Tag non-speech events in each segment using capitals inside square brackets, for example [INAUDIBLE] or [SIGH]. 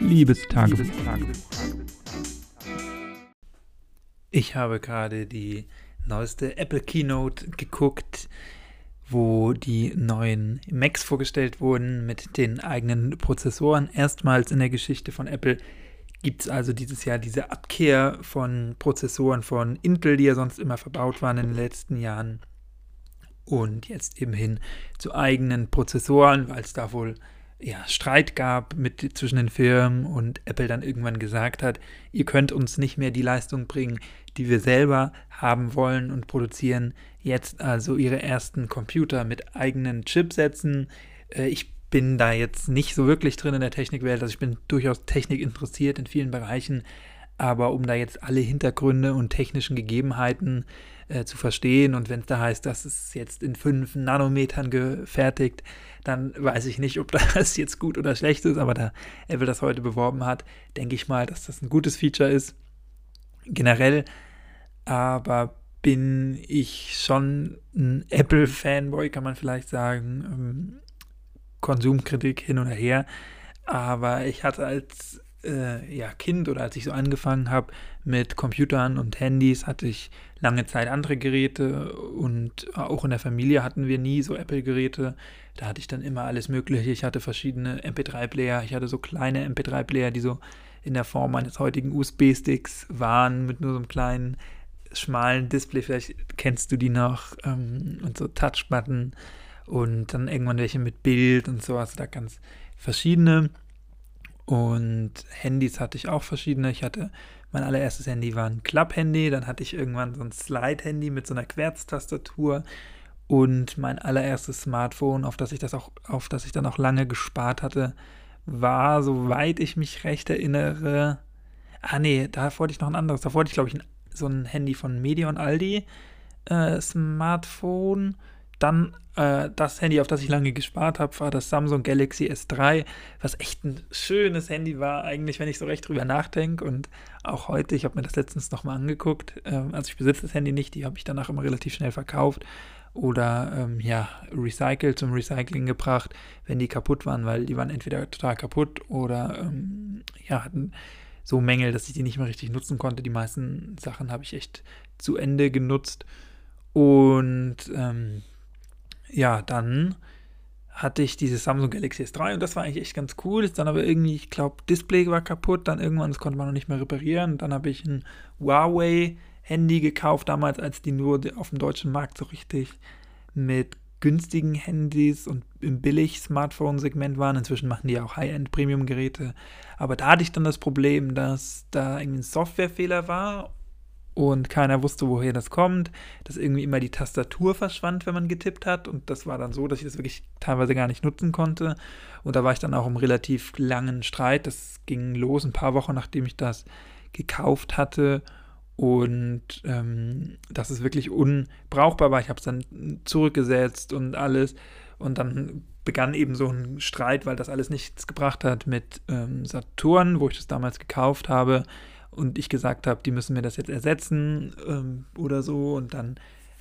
Liebestagebuch. Ich habe gerade die neueste Apple Keynote geguckt, wo die neuen Macs vorgestellt wurden mit den eigenen Prozessoren. Erstmals in der Geschichte von Apple gibt es also dieses Jahr diese Abkehr von Prozessoren von Intel, die ja sonst immer verbaut waren in den letzten Jahren. Und jetzt eben hin zu eigenen Prozessoren, weil es da wohl ja, Streit gab mit, zwischen den Firmen und Apple dann irgendwann gesagt hat, ihr könnt uns nicht mehr die Leistung bringen, die wir selber haben wollen und produzieren. Jetzt also ihre ersten Computer mit eigenen Chipsätzen. Äh, ich bin da jetzt nicht so wirklich drin in der Technikwelt, also ich bin durchaus Technik interessiert in vielen Bereichen, aber um da jetzt alle Hintergründe und technischen Gegebenheiten äh, zu verstehen und wenn es da heißt, das ist jetzt in fünf Nanometern gefertigt, dann weiß ich nicht, ob [LAUGHS] das jetzt gut oder schlecht ist, aber da Apple das heute beworben hat, denke ich mal, dass das ein gutes Feature ist. Generell aber bin ich schon ein Apple-Fanboy, kann man vielleicht sagen. Ähm, Konsumkritik hin oder her. Aber ich hatte als äh, ja, Kind oder als ich so angefangen habe mit Computern und Handys, hatte ich lange Zeit andere Geräte und auch in der Familie hatten wir nie so Apple-Geräte. Da hatte ich dann immer alles Mögliche. Ich hatte verschiedene MP3-Player, ich hatte so kleine MP3-Player, die so in der Form eines heutigen USB-Sticks waren, mit nur so einem kleinen, schmalen Display. Vielleicht kennst du die noch. Ähm, und so Touch-Button und dann irgendwann welche mit Bild und so, also da ganz verschiedene. Und Handys hatte ich auch verschiedene. Ich hatte mein allererstes Handy war ein Club-Handy, dann hatte ich irgendwann so ein Slide-Handy mit so einer Querztastatur und mein allererstes Smartphone, auf das ich das auch, auf das ich dann auch lange gespart hatte, war, soweit ich mich recht erinnere. Ah nee, da wollte ich noch ein anderes. Da wollte ich, glaube ich, ein, so ein Handy von Medion Aldi äh, Smartphone dann äh, das Handy, auf das ich lange gespart habe, war das Samsung Galaxy S3, was echt ein schönes Handy war, eigentlich, wenn ich so recht drüber nachdenke. Und auch heute, ich habe mir das letztens nochmal angeguckt. Ähm, also ich besitze das Handy nicht, die habe ich danach immer relativ schnell verkauft oder ähm, ja, recycelt, zum Recycling gebracht, wenn die kaputt waren, weil die waren entweder total kaputt oder ähm, ja, hatten so Mängel, dass ich die nicht mehr richtig nutzen konnte. Die meisten Sachen habe ich echt zu Ende genutzt. Und ähm, ja, dann hatte ich dieses Samsung Galaxy S3 und das war eigentlich echt ganz cool. Ist dann aber irgendwie, ich glaube, Display war kaputt, dann irgendwann, das konnte man noch nicht mehr reparieren. Dann habe ich ein Huawei Handy gekauft, damals, als die nur auf dem deutschen Markt so richtig mit günstigen Handys und im Billig-Smartphone-Segment waren. Inzwischen machen die auch High-End-Premium-Geräte. Aber da hatte ich dann das Problem, dass da irgendwie ein Softwarefehler war und keiner wusste, woher das kommt, dass irgendwie immer die Tastatur verschwand, wenn man getippt hat. Und das war dann so, dass ich das wirklich teilweise gar nicht nutzen konnte. Und da war ich dann auch im relativ langen Streit, das ging los ein paar Wochen, nachdem ich das gekauft hatte. Und ähm, dass es wirklich unbrauchbar war. Ich habe es dann zurückgesetzt und alles. Und dann begann eben so ein Streit, weil das alles nichts gebracht hat mit ähm, Saturn, wo ich das damals gekauft habe und ich gesagt habe, die müssen mir das jetzt ersetzen ähm, oder so. Und dann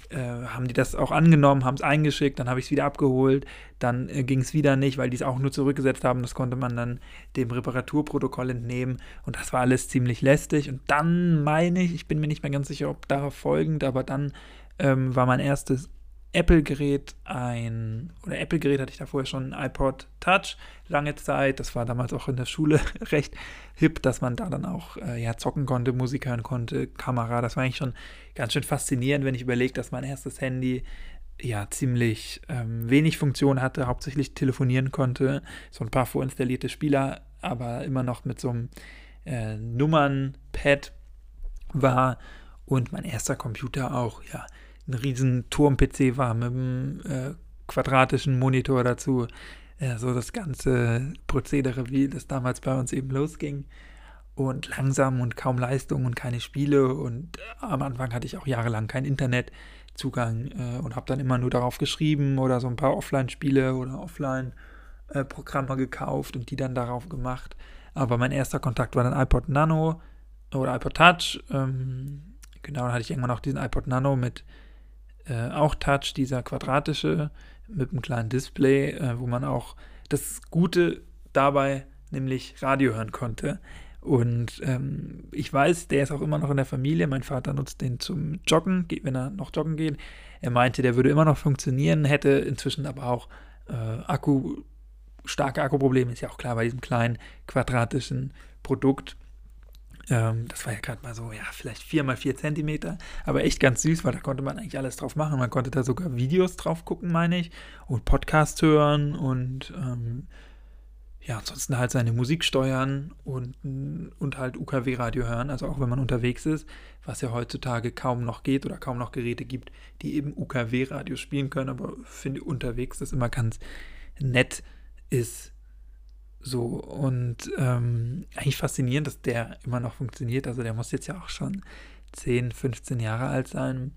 äh, haben die das auch angenommen, haben es eingeschickt, dann habe ich es wieder abgeholt, dann äh, ging es wieder nicht, weil die es auch nur zurückgesetzt haben, das konnte man dann dem Reparaturprotokoll entnehmen. Und das war alles ziemlich lästig. Und dann meine ich, ich bin mir nicht mehr ganz sicher, ob darauf folgend, aber dann ähm, war mein erstes Apple-Gerät ein, oder Apple-Gerät hatte ich da vorher schon ein iPod Touch lange Zeit. Das war damals auch in der Schule [LAUGHS] recht hip, dass man da dann auch äh, ja, zocken konnte, Musik hören konnte, Kamera. Das war eigentlich schon ganz schön faszinierend, wenn ich überlege, dass mein erstes Handy ja ziemlich ähm, wenig Funktion hatte, hauptsächlich telefonieren konnte, so ein paar vorinstallierte Spieler, aber immer noch mit so einem äh, Nummernpad war und mein erster Computer auch, ja, ein riesen Turm-PC war mit einem äh, quadratischen Monitor dazu. Ja, so das ganze Prozedere, wie das damals bei uns eben losging. Und langsam und kaum Leistung und keine Spiele. Und am Anfang hatte ich auch jahrelang keinen Internetzugang äh, und habe dann immer nur darauf geschrieben oder so ein paar Offline-Spiele oder Offline-Programme äh, gekauft und die dann darauf gemacht. Aber mein erster Kontakt war dann iPod Nano oder iPod Touch. Ähm, genau, dann hatte ich irgendwann auch diesen iPod Nano mit äh, auch Touch, dieser quadratische mit einem kleinen Display, äh, wo man auch das Gute dabei nämlich Radio hören konnte. Und ähm, ich weiß, der ist auch immer noch in der Familie. Mein Vater nutzt den zum Joggen, wenn er noch joggen geht. Er meinte, der würde immer noch funktionieren, hätte inzwischen aber auch äh, Akku, starke Akkuprobleme, ist ja auch klar bei diesem kleinen quadratischen Produkt. Ähm, das war ja gerade mal so, ja, vielleicht 4 mal 4 Zentimeter, aber echt ganz süß, weil da konnte man eigentlich alles drauf machen. Man konnte da sogar Videos drauf gucken, meine ich, und Podcasts hören und ähm, ja, ansonsten halt seine Musik steuern und, und halt UKW-Radio hören, also auch wenn man unterwegs ist, was ja heutzutage kaum noch geht oder kaum noch Geräte gibt, die eben UKW-Radio spielen können, aber finde unterwegs das immer ganz nett ist. So, und ähm, eigentlich faszinierend, dass der immer noch funktioniert. Also der muss jetzt ja auch schon 10, 15 Jahre alt sein.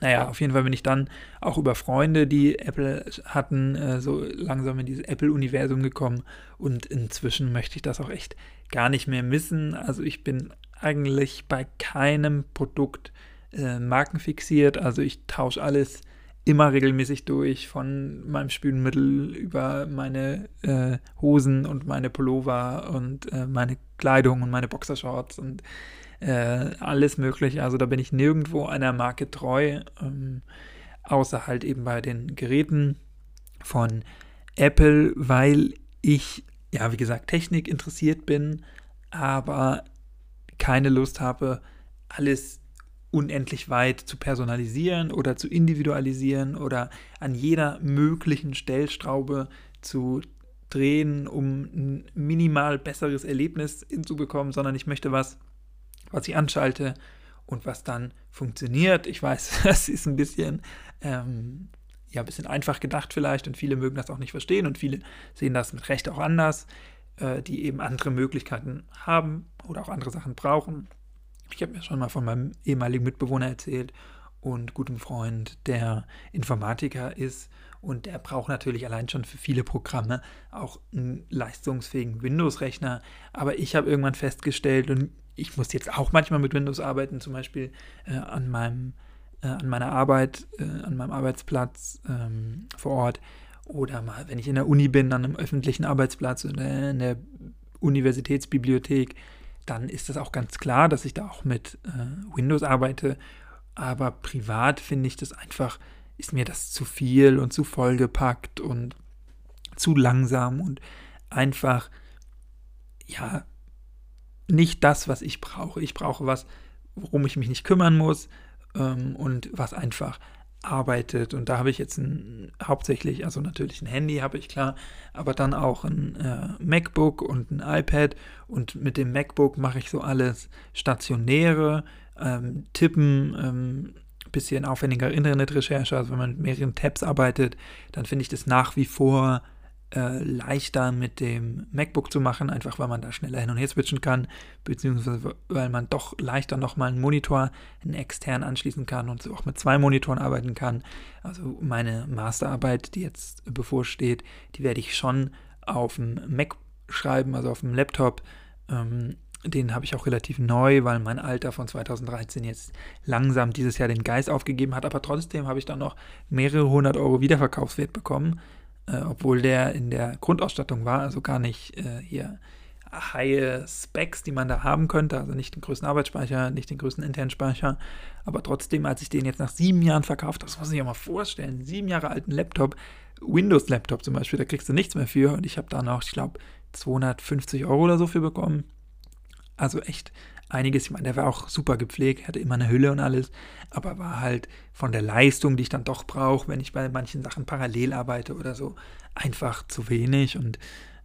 Naja, auf jeden Fall bin ich dann auch über Freunde, die Apple hatten, äh, so langsam in dieses Apple-Universum gekommen. Und inzwischen möchte ich das auch echt gar nicht mehr missen. Also ich bin eigentlich bei keinem Produkt äh, markenfixiert. Also ich tausche alles immer regelmäßig durch, von meinem Spülmittel über meine äh, Hosen und meine Pullover und äh, meine Kleidung und meine Boxershorts und äh, alles mögliche. Also da bin ich nirgendwo einer Marke treu, ähm, außer halt eben bei den Geräten von Apple, weil ich, ja, wie gesagt, Technik interessiert bin, aber keine Lust habe, alles unendlich weit zu personalisieren oder zu individualisieren oder an jeder möglichen Stellstraube zu drehen, um ein minimal besseres Erlebnis hinzubekommen, sondern ich möchte was, was ich anschalte und was dann funktioniert. Ich weiß, [LAUGHS] das ist ein bisschen, ähm, ja, ein bisschen einfach gedacht vielleicht und viele mögen das auch nicht verstehen und viele sehen das mit Recht auch anders, äh, die eben andere Möglichkeiten haben oder auch andere Sachen brauchen. Ich habe mir schon mal von meinem ehemaligen Mitbewohner erzählt und gutem Freund, der Informatiker ist. Und der braucht natürlich allein schon für viele Programme auch einen leistungsfähigen Windows-Rechner. Aber ich habe irgendwann festgestellt und ich muss jetzt auch manchmal mit Windows arbeiten, zum Beispiel äh, an meinem äh, an meiner Arbeit, äh, an meinem Arbeitsplatz ähm, vor Ort. Oder mal, wenn ich in der Uni bin, an einem öffentlichen Arbeitsplatz oder in der Universitätsbibliothek, dann ist das auch ganz klar, dass ich da auch mit äh, Windows arbeite. Aber privat finde ich das einfach, ist mir das zu viel und zu vollgepackt und zu langsam und einfach, ja, nicht das, was ich brauche. Ich brauche was, worum ich mich nicht kümmern muss ähm, und was einfach arbeitet. Und da habe ich jetzt ein, hauptsächlich, also natürlich ein Handy habe ich klar, aber dann auch ein äh, MacBook und ein iPad. Und mit dem MacBook mache ich so alles stationäre, ähm, tippen, ähm, bisschen aufwendiger Internetrecherche. Also wenn man mit mehreren Tabs arbeitet, dann finde ich das nach wie vor äh, leichter mit dem MacBook zu machen, einfach weil man da schneller hin und her switchen kann, beziehungsweise weil man doch leichter nochmal einen Monitor, einen extern anschließen kann und so auch mit zwei Monitoren arbeiten kann. Also meine Masterarbeit, die jetzt bevorsteht, die werde ich schon auf dem Mac schreiben, also auf dem Laptop. Ähm, den habe ich auch relativ neu, weil mein Alter von 2013 jetzt langsam dieses Jahr den Geist aufgegeben hat. Aber trotzdem habe ich dann noch mehrere hundert Euro Wiederverkaufswert bekommen äh, obwohl der in der Grundausstattung war, also gar nicht äh, hier high Specs, die man da haben könnte, also nicht den größten Arbeitsspeicher, nicht den größten internen Speicher, aber trotzdem, als ich den jetzt nach sieben Jahren verkauft habe, das muss ich ja mal vorstellen, sieben Jahre alten Laptop, Windows-Laptop zum Beispiel, da kriegst du nichts mehr für und ich habe da noch, ich glaube, 250 Euro oder so für bekommen. Also echt einiges. Ich meine, der war auch super gepflegt, hatte immer eine Hülle und alles, aber war halt von der Leistung, die ich dann doch brauche, wenn ich bei manchen Sachen parallel arbeite oder so, einfach zu wenig. Und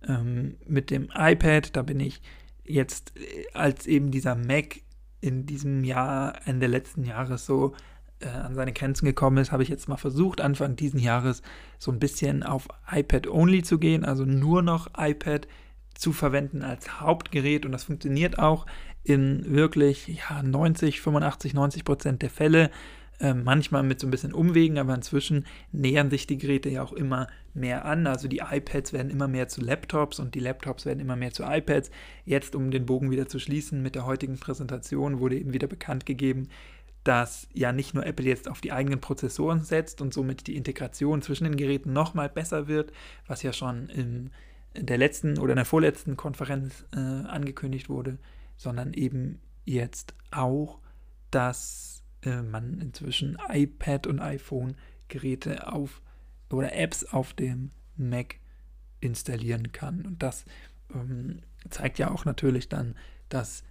ähm, mit dem iPad, da bin ich jetzt, äh, als eben dieser Mac in diesem Jahr, Ende letzten Jahres so äh, an seine Grenzen gekommen ist, habe ich jetzt mal versucht, Anfang diesen Jahres so ein bisschen auf iPad-only zu gehen, also nur noch iPad zu verwenden als Hauptgerät und das funktioniert auch in wirklich ja, 90, 85, 90 Prozent der Fälle. Äh, manchmal mit so ein bisschen Umwegen, aber inzwischen nähern sich die Geräte ja auch immer mehr an. Also die iPads werden immer mehr zu Laptops und die Laptops werden immer mehr zu iPads. Jetzt, um den Bogen wieder zu schließen, mit der heutigen Präsentation wurde eben wieder bekannt gegeben, dass ja nicht nur Apple jetzt auf die eigenen Prozessoren setzt und somit die Integration zwischen den Geräten nochmal besser wird, was ja schon im der letzten oder der vorletzten Konferenz äh, angekündigt wurde, sondern eben jetzt auch, dass äh, man inzwischen iPad und iPhone-Geräte auf oder Apps auf dem Mac installieren kann. Und das ähm, zeigt ja auch natürlich dann, dass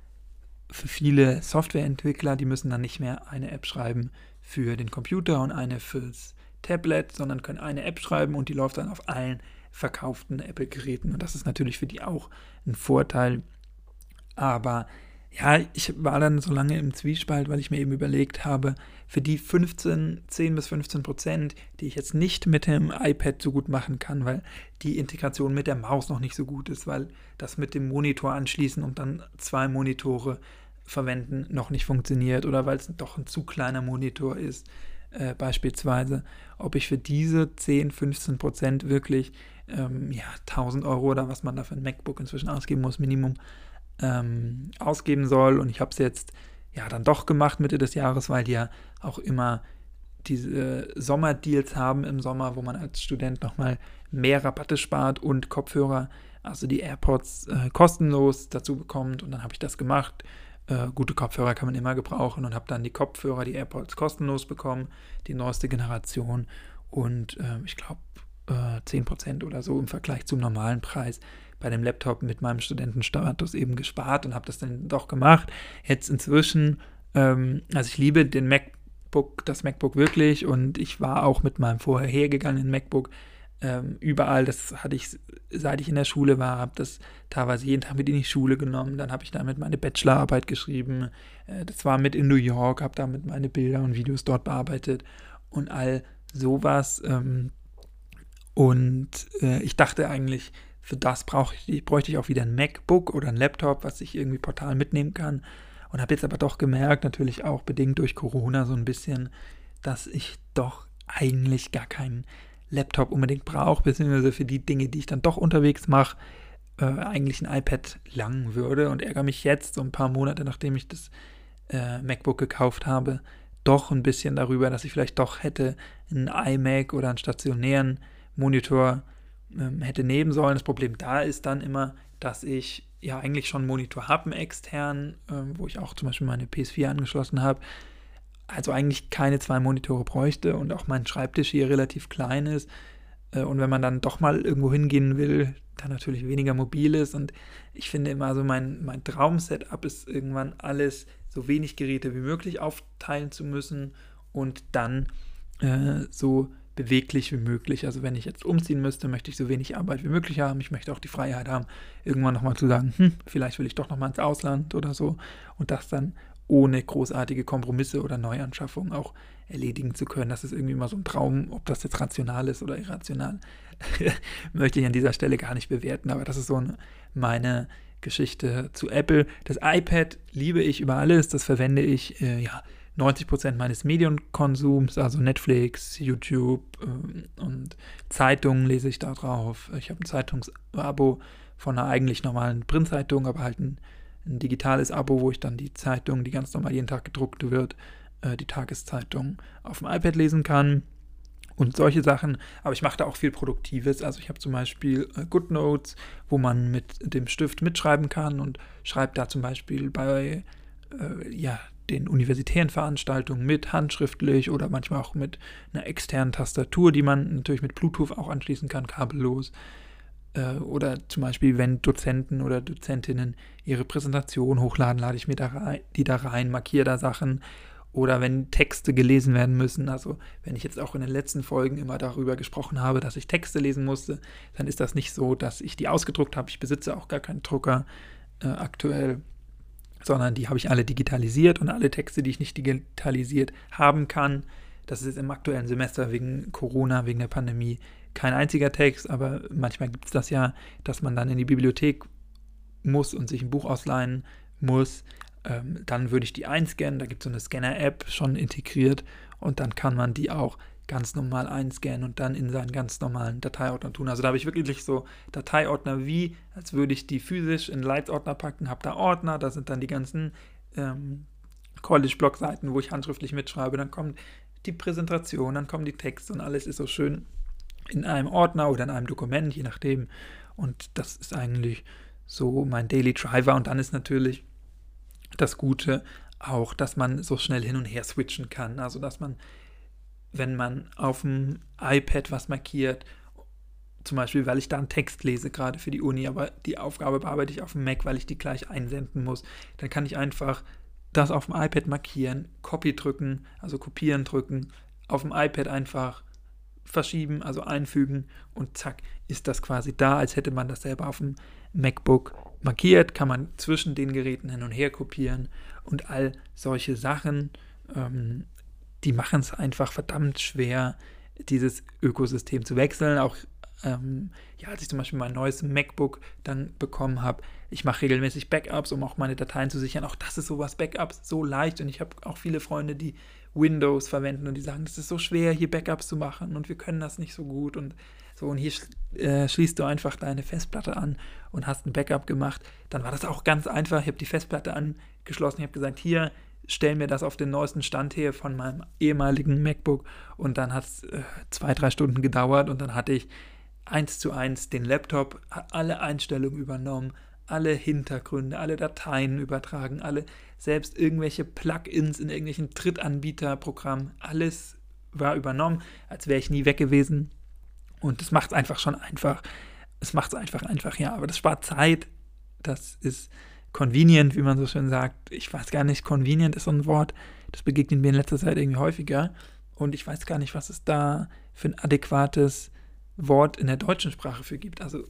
für viele Softwareentwickler, die müssen dann nicht mehr eine App schreiben für den Computer und eine fürs Tablet, sondern können eine App schreiben und die läuft dann auf allen verkauften Apple-Geräten. Und das ist natürlich für die auch ein Vorteil. Aber ja, ich war dann so lange im Zwiespalt, weil ich mir eben überlegt habe, für die 15, 10 bis 15 Prozent, die ich jetzt nicht mit dem iPad so gut machen kann, weil die Integration mit der Maus noch nicht so gut ist, weil das mit dem Monitor anschließen und dann zwei Monitore verwenden noch nicht funktioniert oder weil es doch ein zu kleiner Monitor ist, äh, beispielsweise, ob ich für diese 10, 15 Prozent wirklich ähm, ja, 1000 Euro oder was man da für ein MacBook inzwischen ausgeben muss, Minimum, ähm, ausgeben soll. Und ich habe es jetzt ja dann doch gemacht Mitte des Jahres, weil die ja auch immer diese Sommerdeals haben im Sommer, wo man als Student nochmal mehr Rabatte spart und Kopfhörer, also die AirPods äh, kostenlos dazu bekommt. Und dann habe ich das gemacht. Äh, gute Kopfhörer kann man immer gebrauchen und habe dann die Kopfhörer, die AirPods kostenlos bekommen, die neueste Generation. Und äh, ich glaube, äh, 10% oder so im Vergleich zum normalen Preis bei dem Laptop mit meinem Studentenstatus eben gespart und habe das dann doch gemacht. Jetzt inzwischen, ähm, also ich liebe den MacBook, das MacBook wirklich und ich war auch mit meinem vorhergegangenen MacBook ähm, überall, das hatte ich, seit ich in der Schule war, habe das teilweise jeden Tag mit in die Schule genommen. Dann habe ich damit meine Bachelorarbeit geschrieben. Äh, das war mit in New York, habe damit meine Bilder und Videos dort bearbeitet und all sowas. Ähm, und äh, ich dachte eigentlich, für das brauch ich, bräuchte ich auch wieder ein MacBook oder ein Laptop, was ich irgendwie portal mitnehmen kann. Und habe jetzt aber doch gemerkt, natürlich auch bedingt durch Corona so ein bisschen, dass ich doch eigentlich gar keinen Laptop unbedingt brauche, beziehungsweise für die Dinge, die ich dann doch unterwegs mache, äh, eigentlich ein iPad lang würde und ärgere mich jetzt, so ein paar Monate nachdem ich das äh, MacBook gekauft habe, doch ein bisschen darüber, dass ich vielleicht doch hätte einen iMac oder einen stationären Monitor ähm, hätte nehmen sollen. Das Problem da ist dann immer, dass ich ja eigentlich schon einen Monitor habe, einen externen, äh, wo ich auch zum Beispiel meine PS4 angeschlossen habe. Also eigentlich keine zwei Monitore bräuchte und auch mein Schreibtisch hier relativ klein ist. Äh, und wenn man dann doch mal irgendwo hingehen will, dann natürlich weniger mobil ist. Und ich finde immer so, mein, mein Traum-Setup ist irgendwann alles so wenig Geräte wie möglich aufteilen zu müssen und dann äh, so beweglich wie möglich. Also wenn ich jetzt umziehen müsste, möchte ich so wenig Arbeit wie möglich haben. Ich möchte auch die Freiheit haben, irgendwann nochmal zu sagen, hm, vielleicht will ich doch nochmal ins Ausland oder so. Und das dann ohne großartige Kompromisse oder Neuanschaffungen auch erledigen zu können. Das ist irgendwie mal so ein Traum, ob das jetzt rational ist oder irrational, [LAUGHS] möchte ich an dieser Stelle gar nicht bewerten. Aber das ist so meine Geschichte zu Apple. Das iPad liebe ich über alles. Das verwende ich äh, ja 90 Prozent meines Medienkonsums, also Netflix, YouTube äh, und Zeitungen lese ich da drauf. Ich habe ein Zeitungsabo von einer eigentlich normalen Printzeitung, aber halt ein, ein, digitales Abo, wo ich dann die Zeitung, die ganz normal jeden Tag gedruckt wird, äh, die Tageszeitung auf dem iPad lesen kann und solche Sachen. Aber ich mache da auch viel Produktives. Also ich habe zum Beispiel äh, GoodNotes, wo man mit dem Stift mitschreiben kann und schreibt da zum Beispiel bei äh, ja, den universitären Veranstaltungen mit handschriftlich oder manchmal auch mit einer externen Tastatur, die man natürlich mit Bluetooth auch anschließen kann, kabellos. Äh, oder zum Beispiel, wenn Dozenten oder Dozentinnen ihre Präsentation hochladen, lade ich mir da rein, die da rein, markiere da Sachen. Oder wenn Texte gelesen werden müssen, also wenn ich jetzt auch in den letzten Folgen immer darüber gesprochen habe, dass ich Texte lesen musste, dann ist das nicht so, dass ich die ausgedruckt habe. Ich besitze auch gar keinen Drucker äh, aktuell sondern die habe ich alle digitalisiert und alle Texte, die ich nicht digitalisiert haben kann, das ist im aktuellen Semester wegen Corona, wegen der Pandemie kein einziger Text, aber manchmal gibt es das ja, dass man dann in die Bibliothek muss und sich ein Buch ausleihen muss. Ähm, dann würde ich die einscannen, da gibt es so eine Scanner-App schon integriert und dann kann man die auch ganz normal einscannen und dann in seinen ganz normalen Dateiordner tun. Also da habe ich wirklich so Dateiordner wie, als würde ich die physisch in Leitsordner packen, habe da Ordner, da sind dann die ganzen ähm, College-Blog-Seiten, wo ich handschriftlich mitschreibe, dann kommt die Präsentation, dann kommen die Texte und alles ist so schön in einem Ordner oder in einem Dokument, je nachdem. Und das ist eigentlich so mein Daily Driver. Und dann ist natürlich das Gute auch, dass man so schnell hin und her switchen kann. Also dass man, wenn man auf dem iPad was markiert, zum Beispiel, weil ich da einen Text lese, gerade für die Uni, aber die Aufgabe bearbeite ich auf dem Mac, weil ich die gleich einsenden muss, dann kann ich einfach das auf dem iPad markieren, Copy drücken, also kopieren drücken, auf dem iPad einfach verschieben, also einfügen und zack, ist das quasi da, als hätte man das selber auf dem MacBook markiert, kann man zwischen den Geräten hin und her kopieren und all solche Sachen, ähm, die machen es einfach verdammt schwer, dieses Ökosystem zu wechseln. Auch ähm, ja, als ich zum Beispiel mein neues MacBook dann bekommen habe, ich mache regelmäßig Backups, um auch meine Dateien zu sichern. Auch das ist sowas, Backups so leicht. Und ich habe auch viele Freunde, die Windows verwenden und die sagen, es ist so schwer, hier Backups zu machen und wir können das nicht so gut und so. Und hier äh, schließt du einfach deine Festplatte an und hast ein Backup gemacht. Dann war das auch ganz einfach. Ich habe die Festplatte angeschlossen. Ich habe gesagt, hier, stell mir das auf den neuesten Stand her von meinem ehemaligen MacBook. Und dann hat es äh, zwei, drei Stunden gedauert und dann hatte ich eins zu eins den Laptop, alle Einstellungen übernommen, alle Hintergründe, alle Dateien übertragen, alle selbst irgendwelche Plugins in irgendwelchen Drittanbieterprogrammen, alles war übernommen, als wäre ich nie weg gewesen. Und das macht es einfach schon einfach. Es macht es einfach einfach, ja. Aber das spart Zeit. Das ist convenient, wie man so schön sagt. Ich weiß gar nicht, convenient ist so ein Wort. Das begegnet mir in letzter Zeit irgendwie häufiger. Und ich weiß gar nicht, was es da für ein adäquates Wort in der deutschen Sprache für gibt. Also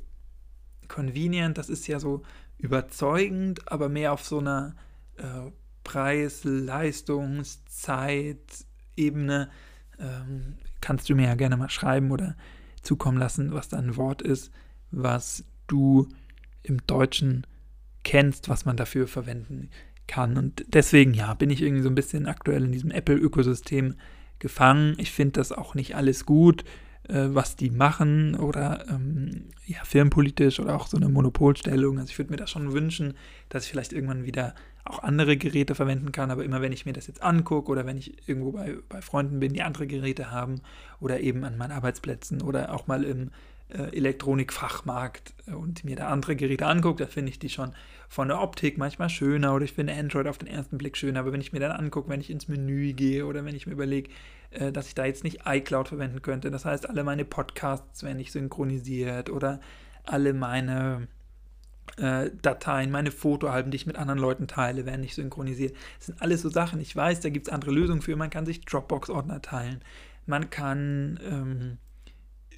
convenient, das ist ja so überzeugend, aber mehr auf so einer äh, Preis-, Leistungs-, Zeit-Ebene. Ähm, kannst du mir ja gerne mal schreiben oder zukommen lassen, was da ein Wort ist, was du im Deutschen kennst, was man dafür verwenden kann. Und deswegen, ja, bin ich irgendwie so ein bisschen aktuell in diesem Apple-Ökosystem gefangen. Ich finde das auch nicht alles gut äh, was die machen oder ähm, ja, firmenpolitisch oder auch so eine Monopolstellung. Also ich würde mir das schon wünschen, dass ich vielleicht irgendwann wieder auch andere Geräte verwenden kann, aber immer wenn ich mir das jetzt angucke oder wenn ich irgendwo bei, bei Freunden bin, die andere Geräte haben oder eben an meinen Arbeitsplätzen oder auch mal im Elektronikfachmarkt und mir da andere Geräte angucke, da finde ich die schon von der Optik manchmal schöner oder ich finde Android auf den ersten Blick schöner, aber wenn ich mir dann angucke, wenn ich ins Menü gehe oder wenn ich mir überlege, äh, dass ich da jetzt nicht iCloud verwenden könnte, das heißt, alle meine Podcasts werden nicht synchronisiert oder alle meine äh, Dateien, meine Fotoalben, die ich mit anderen Leuten teile, werden nicht synchronisiert. Das sind alles so Sachen. Ich weiß, da gibt es andere Lösungen für. Man kann sich Dropbox-Ordner teilen. Man kann ähm,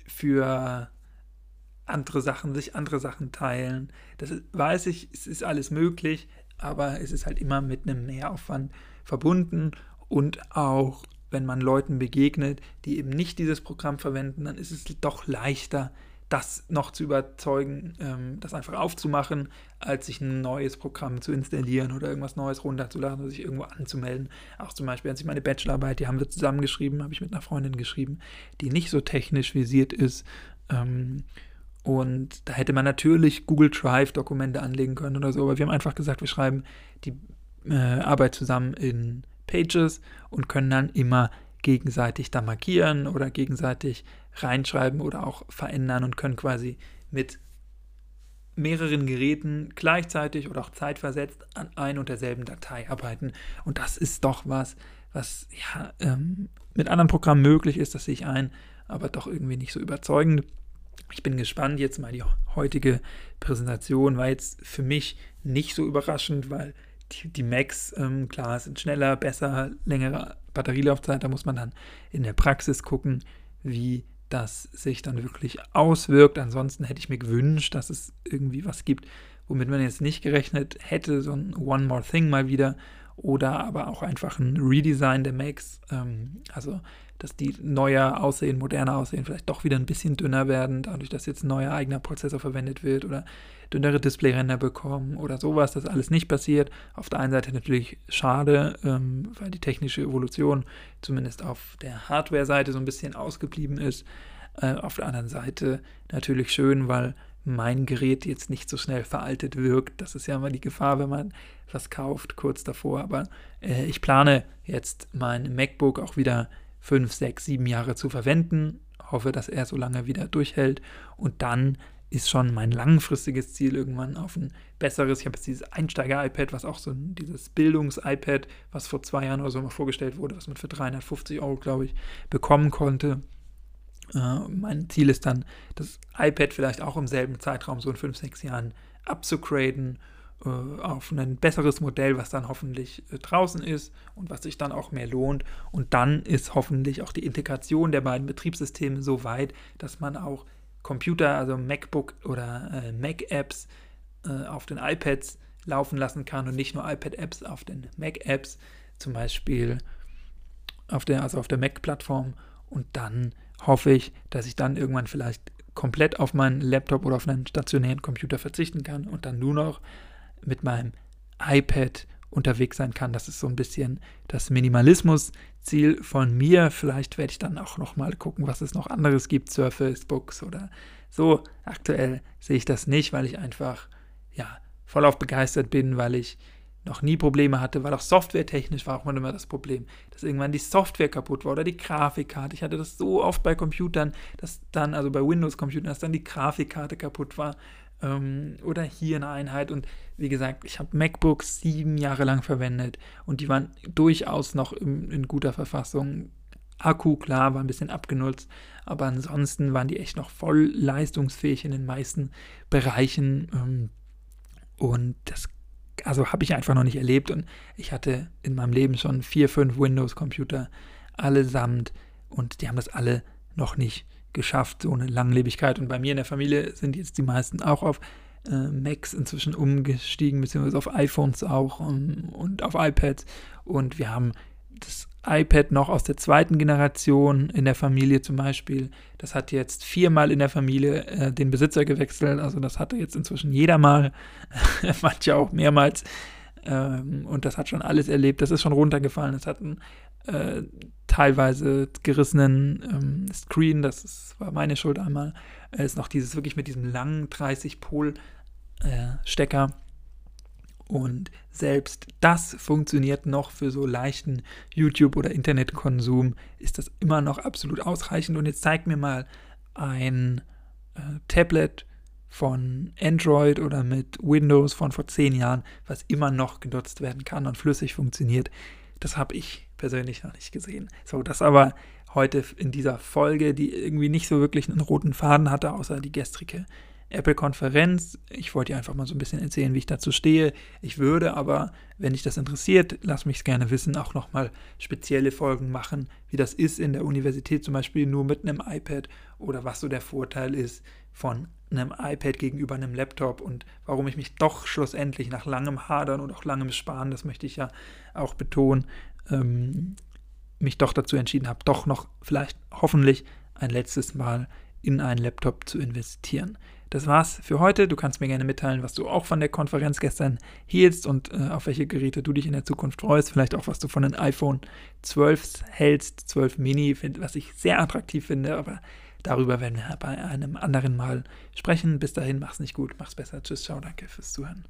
für andere Sachen, sich andere Sachen teilen. Das weiß ich, es ist alles möglich, aber es ist halt immer mit einem Mehraufwand verbunden und auch wenn man Leuten begegnet, die eben nicht dieses Programm verwenden, dann ist es doch leichter, das noch zu überzeugen, ähm, das einfach aufzumachen, als sich ein neues Programm zu installieren oder irgendwas Neues runterzuladen oder sich irgendwo anzumelden. Auch zum Beispiel, als ich meine Bachelorarbeit, die haben wir zusammengeschrieben, habe ich mit einer Freundin geschrieben, die nicht so technisch visiert ist. Und da hätte man natürlich Google Drive Dokumente anlegen können oder so, aber wir haben einfach gesagt, wir schreiben die äh, Arbeit zusammen in Pages und können dann immer gegenseitig da markieren oder gegenseitig reinschreiben oder auch verändern und können quasi mit mehreren Geräten gleichzeitig oder auch zeitversetzt an ein und derselben Datei arbeiten. Und das ist doch was, was ja ähm, mit anderen Programmen möglich ist, das sehe ich ein, aber doch irgendwie nicht so überzeugend. Ich bin gespannt. Jetzt mal die heutige Präsentation war jetzt für mich nicht so überraschend, weil die, die Macs, ähm, klar, sind schneller, besser, längere Batterielaufzeit. Da muss man dann in der Praxis gucken, wie das sich dann wirklich auswirkt. Ansonsten hätte ich mir gewünscht, dass es irgendwie was gibt, womit man jetzt nicht gerechnet hätte, so ein One More Thing mal wieder oder aber auch einfach ein Redesign der Macs. Ähm, also dass die neuer aussehen, moderner aussehen, vielleicht doch wieder ein bisschen dünner werden, dadurch, dass jetzt ein neuer eigener Prozessor verwendet wird oder dünnere Displayränder bekommen oder sowas, das alles nicht passiert. Auf der einen Seite natürlich schade, ähm, weil die technische Evolution zumindest auf der Hardware-Seite so ein bisschen ausgeblieben ist. Äh, auf der anderen Seite natürlich schön, weil mein Gerät jetzt nicht so schnell veraltet wirkt. Das ist ja immer die Gefahr, wenn man was kauft, kurz davor. Aber äh, ich plane jetzt mein MacBook auch wieder fünf, sechs, sieben Jahre zu verwenden. Hoffe, dass er so lange wieder durchhält. Und dann ist schon mein langfristiges Ziel, irgendwann auf ein besseres. Ich habe jetzt dieses Einsteiger-iPad, was auch so dieses Bildungs-iPad, was vor zwei Jahren oder so mal vorgestellt wurde, was man für 350 Euro, glaube ich, bekommen konnte. Äh, mein Ziel ist dann, das iPad vielleicht auch im selben Zeitraum, so in fünf, sechs Jahren, abzugraden auf ein besseres Modell, was dann hoffentlich äh, draußen ist und was sich dann auch mehr lohnt. Und dann ist hoffentlich auch die Integration der beiden Betriebssysteme so weit, dass man auch Computer, also MacBook oder äh, Mac-Apps äh, auf den iPads laufen lassen kann und nicht nur iPad-Apps auf den Mac-Apps, zum Beispiel auf der, also auf der Mac-Plattform. Und dann hoffe ich, dass ich dann irgendwann vielleicht komplett auf meinen Laptop oder auf einen stationären Computer verzichten kann und dann nur noch mit meinem iPad unterwegs sein kann. Das ist so ein bisschen das Minimalismus-Ziel von mir. Vielleicht werde ich dann auch noch mal gucken, was es noch anderes gibt, Surface Books oder so. Aktuell sehe ich das nicht, weil ich einfach ja voll auf begeistert bin, weil ich noch nie Probleme hatte, weil auch softwaretechnisch war auch immer das Problem, dass irgendwann die Software kaputt war oder die Grafikkarte. Ich hatte das so oft bei Computern, dass dann, also bei Windows-Computern, dass dann die Grafikkarte kaputt war ähm, oder hier eine Einheit. Und wie gesagt, ich habe MacBooks sieben Jahre lang verwendet und die waren durchaus noch in, in guter Verfassung. Akku, klar, war ein bisschen abgenutzt, aber ansonsten waren die echt noch voll leistungsfähig in den meisten Bereichen. Ähm, und das also habe ich einfach noch nicht erlebt und ich hatte in meinem Leben schon vier, fünf Windows-Computer allesamt und die haben das alle noch nicht geschafft, so eine Langlebigkeit. Und bei mir in der Familie sind jetzt die meisten auch auf äh, Macs inzwischen umgestiegen, beziehungsweise auf iPhones auch um, und auf iPads. Und wir haben das iPad noch aus der zweiten Generation in der Familie zum Beispiel. Das hat jetzt viermal in der Familie äh, den Besitzer gewechselt. Also das hatte jetzt inzwischen jeder mal, [LAUGHS] manche auch mehrmals. Ähm, und das hat schon alles erlebt. Das ist schon runtergefallen. Es hat einen äh, teilweise gerissenen ähm, Screen. Das ist, war meine Schuld einmal. Es ist noch dieses wirklich mit diesem langen 30-Pol-Stecker. Äh, und selbst das funktioniert noch für so leichten YouTube- oder Internetkonsum. Ist das immer noch absolut ausreichend? Und jetzt zeig mir mal ein äh, Tablet von Android oder mit Windows von vor zehn Jahren, was immer noch genutzt werden kann und flüssig funktioniert. Das habe ich persönlich noch nicht gesehen. So, das aber heute in dieser Folge, die irgendwie nicht so wirklich einen roten Faden hatte, außer die gestrige Apple-Konferenz. Ich wollte dir einfach mal so ein bisschen erzählen, wie ich dazu stehe. Ich würde aber, wenn dich das interessiert, lass mich es gerne wissen, auch nochmal spezielle Folgen machen, wie das ist in der Universität zum Beispiel nur mit einem iPad oder was so der Vorteil ist von einem iPad gegenüber einem Laptop und warum ich mich doch schlussendlich nach langem Hadern und auch langem Sparen, das möchte ich ja auch betonen, ähm, mich doch dazu entschieden habe, doch noch vielleicht hoffentlich ein letztes Mal in einen Laptop zu investieren. Das war's für heute. Du kannst mir gerne mitteilen, was du auch von der Konferenz gestern hieltst und äh, auf welche Geräte du dich in der Zukunft freust. Vielleicht auch, was du von den iPhone 12 hältst, 12 Mini, was ich sehr attraktiv finde, aber Darüber werden wir bei einem anderen Mal sprechen. Bis dahin, mach's nicht gut, mach's besser. Tschüss, ciao, danke fürs Zuhören.